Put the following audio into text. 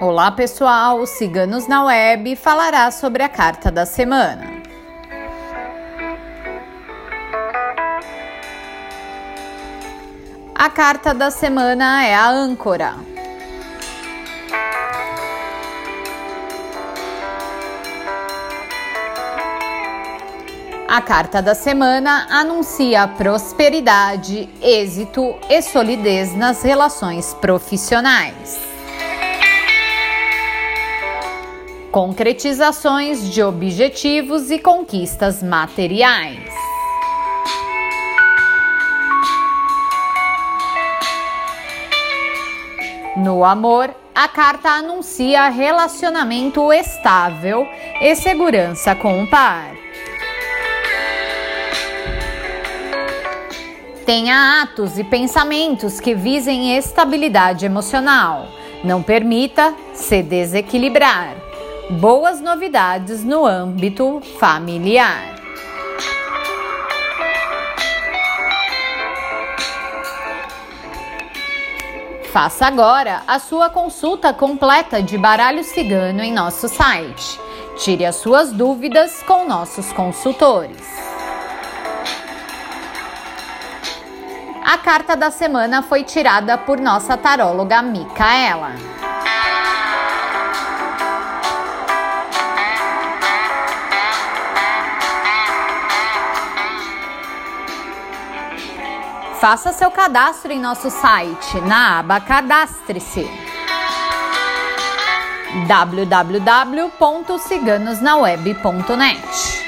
Olá pessoal, o Ciganos na Web falará sobre a carta da semana. A carta da semana é a âncora. A carta da semana anuncia prosperidade, êxito e solidez nas relações profissionais. Concretizações de objetivos e conquistas materiais. No amor, a carta anuncia relacionamento estável e segurança com o par. Tenha atos e pensamentos que visem estabilidade emocional. Não permita se desequilibrar boas novidades no âmbito familiar. Faça agora a sua consulta completa de baralho cigano em nosso site. Tire as suas dúvidas com nossos consultores. A carta da semana foi tirada por nossa taróloga Micaela. Faça seu cadastro em nosso site na aba Cadastre-se. www.ciganosnaweb.net